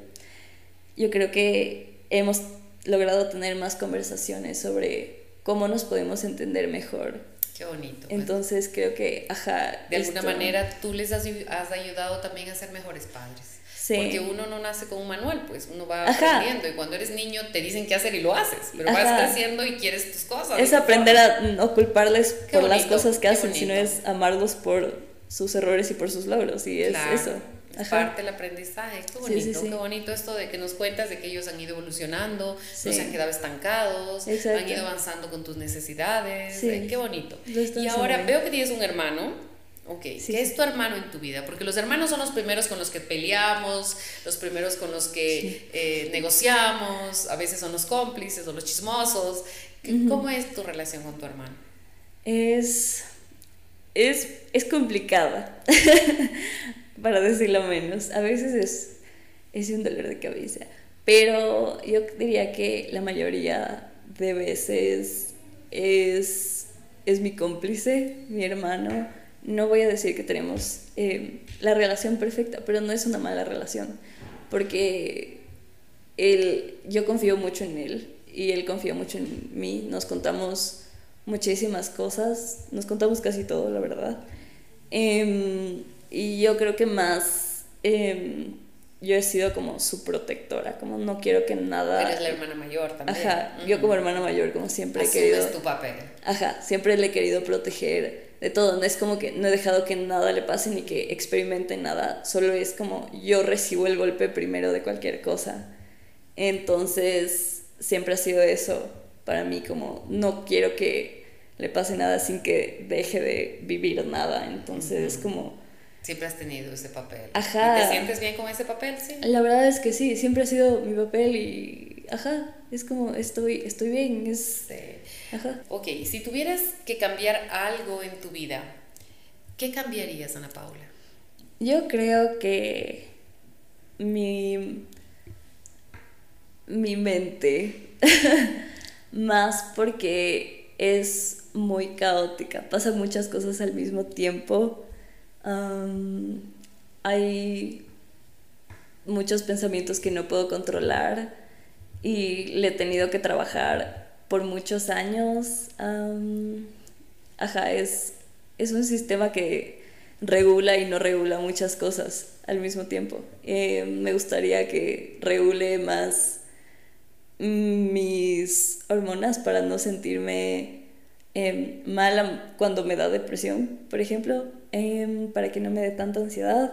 yo creo que hemos logrado tener más conversaciones sobre cómo nos podemos entender mejor Qué bonito. Pues. Entonces creo que, ajá. De alguna manera tú les has, has, ayudado también a ser mejores padres. Sí. Porque uno no nace con un manual, pues uno va aprendiendo y cuando eres niño te dicen qué hacer y lo haces, pero vas creciendo y quieres tus cosas. Es aprender a no culparles por las cosas que hacen, sino es amarlos por sus errores y por sus logros y es eso parte del aprendizaje. Qué bonito, qué bonito esto de que nos cuentas de que ellos han ido evolucionando, no se han quedado estancados, han ido avanzando con tus necesidades. Eh, qué bonito. Y ahora veo que tienes un hermano. Ok, ¿qué es tu hermano en tu vida? Porque los hermanos son los primeros con los que peleamos, los primeros con los que eh, negociamos, a veces son los cómplices o los chismosos. ¿Cómo es tu relación con tu hermano? Es, es, es complicada. [LAUGHS] para decirlo menos. A veces es, es un dolor de cabeza. Pero yo diría que la mayoría de veces es, es mi cómplice, mi hermano. No voy a decir que tenemos eh, la relación perfecta, pero no es una mala relación. Porque él, yo confío mucho en él y él confía mucho en mí. Nos contamos muchísimas cosas, nos contamos casi todo, la verdad. Eh, y yo creo que más em, yo he sido como su protectora, como no quiero que nada... Eres la hermana mayor también. Ajá, yo como hermana mayor como siempre he querido... tu papel. Ajá, siempre le he querido proteger de todo, no es como que no he dejado que nada le pase ni que experimente nada, solo es como yo recibo el golpe primero de cualquier cosa. Entonces, siempre ha sido eso para mí, como no quiero que le pase nada sin que deje de vivir nada, entonces es como Siempre has tenido ese papel. Ajá. ¿Y te sientes bien con ese papel? Sí. La verdad es que sí, siempre ha sido mi papel y, ajá, es como estoy, estoy bien. Es, Ajá. Ok, si tuvieras que cambiar algo en tu vida, ¿qué cambiarías, Ana Paula? Yo creo que mi, mi mente, [LAUGHS] más porque es muy caótica, pasa muchas cosas al mismo tiempo hay muchos pensamientos que no puedo controlar y le he tenido que trabajar por muchos años. ajá, es, es un sistema que regula y no regula muchas cosas al mismo tiempo. Eh, me gustaría que regule más mis hormonas para no sentirme eh, mal cuando me da depresión, por ejemplo, em, para que no me dé tanta ansiedad.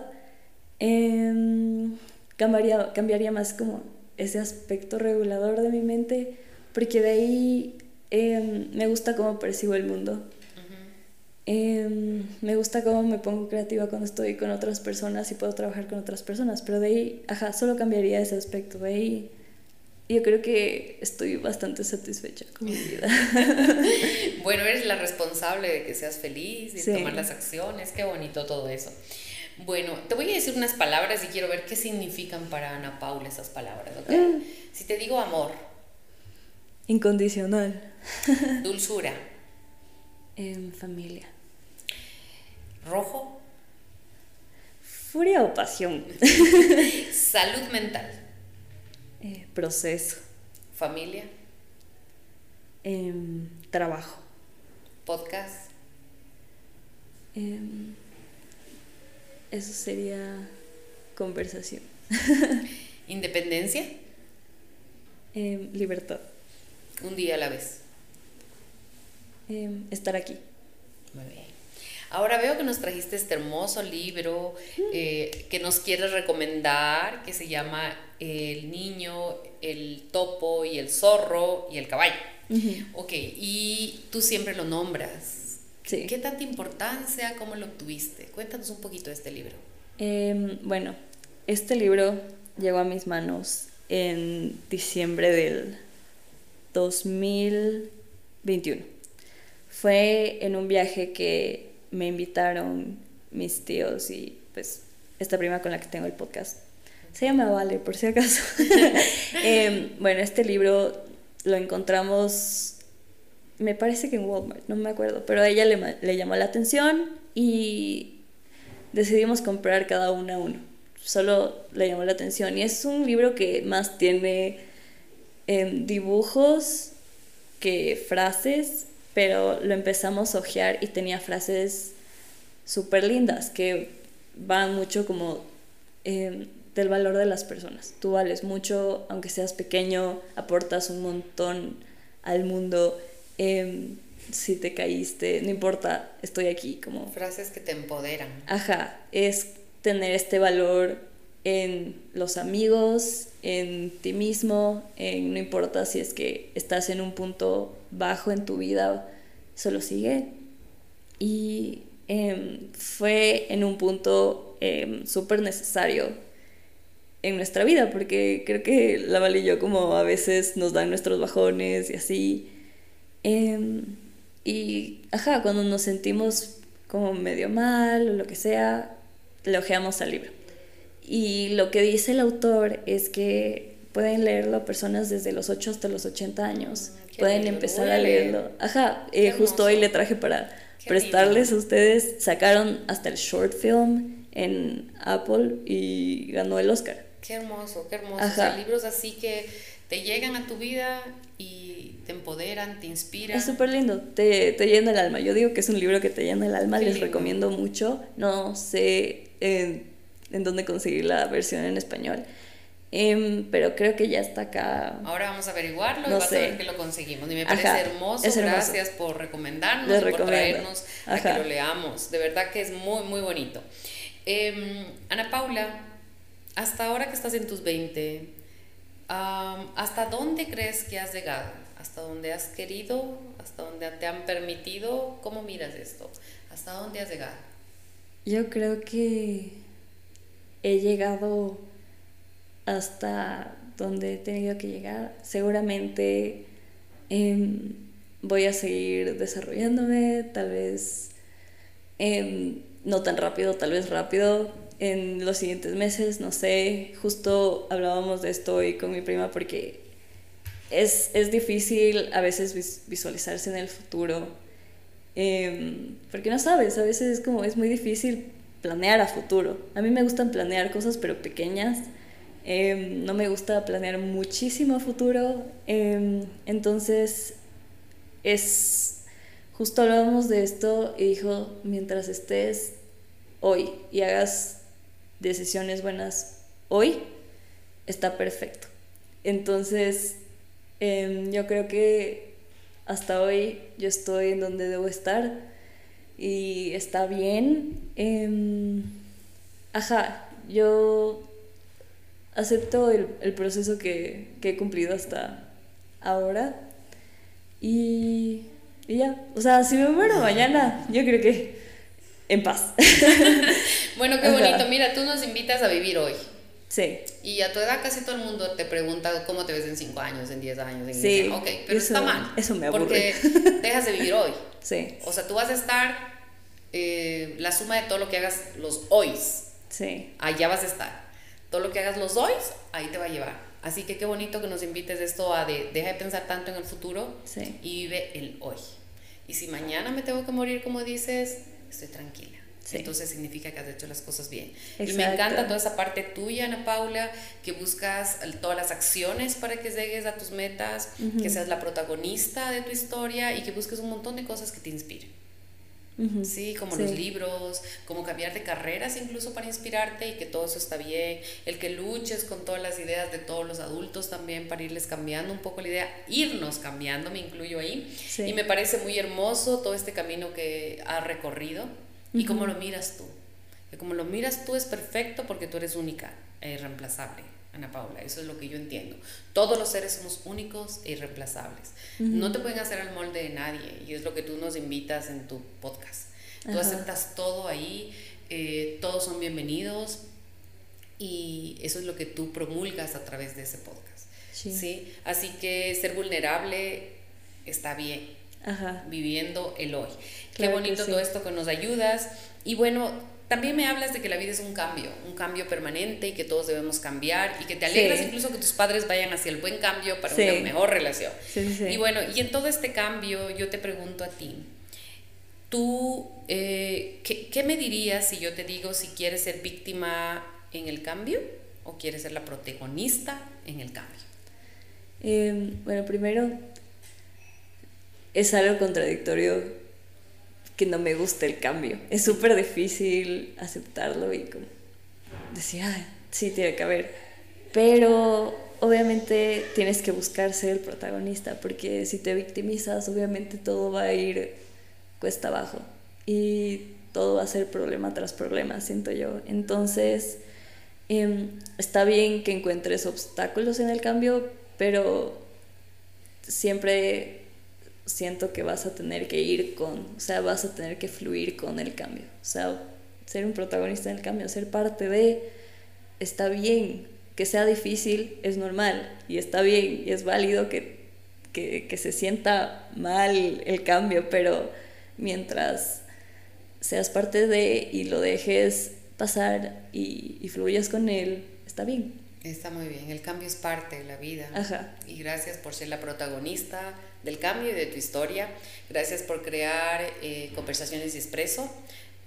Em, cambiaría, cambiaría más como ese aspecto regulador de mi mente, porque de ahí em, me gusta cómo percibo el mundo. me gusta cómo me pongo creativa cuando estoy con otras personas y puedo trabajar con otras personas, pero de ahí, ajá, solo cambiaría ese aspecto. De ahí yo creo que estoy bastante satisfecha con mi vida. [LAUGHS] bueno, eres la responsable de que seas feliz, de tomar las acciones, qué bonito todo eso. Bueno, te voy a decir unas palabras y quiero ver qué significan para Ana Paula esas palabras, ¿ok? Mm. Si te digo amor. Incondicional. [LAUGHS] Dulzura. En familia. Rojo. Furia o pasión. [LAUGHS] Salud mental. Eh, proceso. Familia. Em, trabajo. Podcast. Em, eso sería conversación. [LAUGHS] Independencia. Em, libertad. Un día a la vez. estar aquí. Muy bien. Ahora veo que nos trajiste este hermoso libro eh, que nos quieres recomendar, que se llama El niño, el topo y el zorro y el caballo. Ok, y tú siempre lo nombras. Sí. ¿Qué tanta importancia, cómo lo obtuviste? Cuéntanos un poquito de este libro. Em, bueno, este libro llegó a mis manos en diciembre del 2021. Fue en un viaje que me invitaron mis tíos y pues esta prima con la que tengo el podcast. Se llama Vale, por si acaso. [LAUGHS] Em, bueno, este libro lo encontramos, me parece que en Walmart, no me acuerdo, pero a ella le, le llamó la atención y decidimos comprar cada una uno. Solo le llamó la atención y es un libro que más tiene em, dibujos que frases pero lo empezamos a ojear y tenía frases súper lindas que van mucho como eh, del valor de las personas. Tú vales mucho, aunque seas pequeño, aportas un montón al mundo. Em, si te caíste, no importa, estoy aquí. Como... Frases que te empoderan. Ajá, es tener este valor en los amigos, en ti mismo, en no importa si es que estás en un punto bajo en tu vida, solo sigue. Y em, fue en un punto em, súper necesario en nuestra vida, porque creo que la Val y yo como a veces nos dan nuestros bajones y así. Em, y, ajá, cuando nos sentimos como medio mal o lo que sea, le ojeamos al libro. Y lo que dice el autor es que pueden leerlo personas desde los 8 hasta los 80 años. Pueden empezar a leerlo. Ajá, eh, justo hoy le traje para prestarles a ustedes. Sacaron hasta el short film en Apple y ganó el Oscar. Qué hermoso, qué hermoso. O sea, libros así que te llegan a tu vida y te empoderan, te inspiran. Es súper lindo, te, te, llena el alma. Yo digo que es un libro que te llena el alma, les recomiendo mucho. No sé en dónde conseguir la versión en español. Em, pero creo que ya está acá. Ahora vamos a averiguarlo y vas a ver que lo conseguimos. Y me parece hermoso. Gracias por recomendarnos y por traernos a que lo leamos. De verdad que es muy, muy bonito. Em, Ana Paula, hasta ahora que estás en tus 20, ¿hasta dónde crees que has llegado? ¿Hasta dónde has querido? ¿Hasta dónde te han permitido? ¿Cómo miras esto? ¿Hasta dónde has llegado? Yo creo que he llegado hasta donde he tenido que llegar. Seguramente em, voy a seguir desarrollándome, tal vez em, no tan rápido, tal vez rápido en los siguientes meses, no sé. Justo hablábamos de esto hoy con mi prima porque es, es difícil a veces visualizarse en el futuro. Em, porque no sabes, a veces es como es muy difícil planear a futuro. A mí me gustan planear cosas pero pequeñas Em, no me gusta planear muchísimo futuro, em, entonces es, justo hablábamos de esto y dijo, mientras estés hoy y hagas decisiones buenas hoy, está perfecto. Entonces, em, yo creo que hasta hoy yo estoy en donde debo estar y está bien. Ajá, yo acepto el, proceso que, he cumplido hasta ahora y, y, ya. O sea, si me muero mañana, yo creo que en paz. [LAUGHS] bueno, qué bonito. Mira, tú nos invitas a vivir hoy. Sí. Y a tu edad casi todo el mundo te pregunta cómo te ves en 5 años, en 10 años, en sí, Ok, pero está mal. Eso me aburre. Porque [LAUGHS] dejas de vivir hoy. Sí. O sea, tú vas a estar eh, la suma de todo lo que hagas los hoys. Sí. Allá vas a estar. Todo lo que hagas los hoys, ahí te va a llevar. Así que qué bonito que nos invites esto a de, deja de pensar tanto en el futuro y vive el hoy. Y si mañana me tengo que morir, como dices, estoy tranquila. Entonces significa que has hecho las cosas bien. Y me encanta toda esa parte tuya, Ana Paula, que buscas todas las acciones para que llegues a tus metas, que seas la protagonista de tu historia y que busques un montón de cosas que te inspiren. Sí, como los libros, como cambiar de carreras incluso para inspirarte y que todo eso está bien. El que luches con todas las ideas de todos los adultos también para irles cambiando un poco la idea, irnos cambiando, me incluyo ahí. Y me parece muy hermoso todo este camino que has recorrido y cómo lo miras tú. Que como lo miras tú es perfecto porque tú eres única e irreemplazable. Ana Paula, eso es lo que yo entiendo. Todos los seres somos únicos e irreemplazables. No te pueden hacer al molde de nadie y es lo que tú nos invitas en tu podcast. Tú aceptas todo ahí, eh, todos son bienvenidos y eso es lo que tú promulgas a través de ese podcast. Sí. Así que ser vulnerable está bien. Viviendo el hoy. Qué bonito todo esto que nos ayudas. Y bueno, también me hablas de que la vida es un cambio, un cambio permanente y que todos debemos cambiar y que te alegras incluso que tus padres vayan hacia el buen cambio para una mejor relación. y bueno, y en todo este cambio yo te pregunto a ti, ¿tú eh, ¿qué, me dirías si yo te digo si quieres ser víctima en el cambio o quieres ser la protagonista en el cambio? Em, bueno, primero es algo contradictorio que no me gusta el cambio. Es súper difícil aceptarlo y como decir, ah, sí, tiene que haber. Pero obviamente tienes que buscar ser el protagonista, porque si te victimizas, obviamente todo va a ir cuesta abajo y todo va a ser problema tras problema, siento yo. Entonces, em, está bien que encuentres obstáculos en el cambio, pero siempre siento que vas a tener que ir con, o sea, vas a tener que fluir con el cambio. O sea, ser un protagonista en el cambio, ser parte de, está bien, que sea difícil, es normal, y está bien, y es válido que, se sienta mal el cambio, pero mientras seas parte de y lo dejes pasar y, y fluyas con él, está bien. Está muy bien, el cambio es parte de la vida. Ajá. Y gracias por ser la protagonista del cambio y de tu historia. Gracias por crear eh, conversaciones y expreso,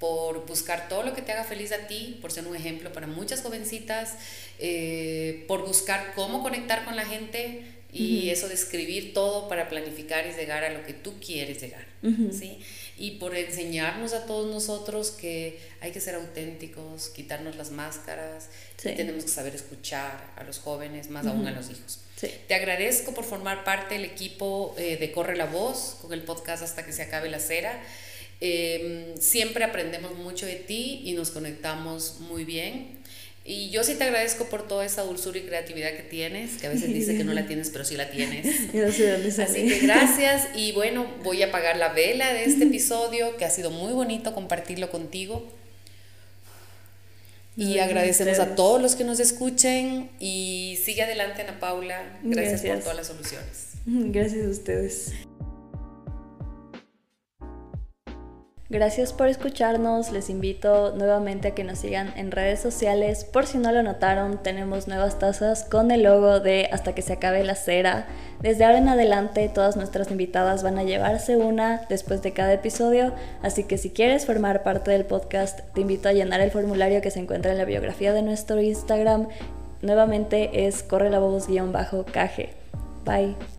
por buscar todo lo que te haga feliz a ti, por ser un ejemplo para muchas jovencitas, eh, por buscar cómo conectar con la gente y eso de escribir todo para planificar y llegar a lo que tú quieres llegar. ¿sí? Y por enseñarnos a todos nosotros que hay que ser auténticos, quitarnos las máscaras, y tenemos que saber escuchar a los jóvenes, más aún a los hijos. Te agradezco por formar parte del equipo eh, de Corre la Voz con el podcast hasta que se acabe la cera. Em, siempre aprendemos mucho de ti y nos conectamos muy bien. Y yo sí te agradezco por toda esa dulzura y creatividad que tienes, que a veces [LAUGHS] dice que no la tienes, pero sí la tienes. [LAUGHS] Así que [LAUGHS] gracias y bueno, voy a apagar la vela de este episodio, que ha sido muy bonito compartirlo contigo. Y agradecemos a todos los que nos escuchen y sigue adelante Ana Paula. Gracias, gracias. por todas las soluciones. Gracias a ustedes. Gracias por escucharnos, les invito nuevamente a que nos sigan en redes sociales. Por si no lo notaron, tenemos nuevas tazas con el logo de Hasta que se acabe la cera. Desde ahora en adelante todas nuestras invitadas van a llevarse una después de cada episodio, así que si quieres formar parte del podcast, te invito a llenar el formulario que se encuentra en la biografía de nuestro Instagram. Nuevamente es corre la voz-caje. Bye.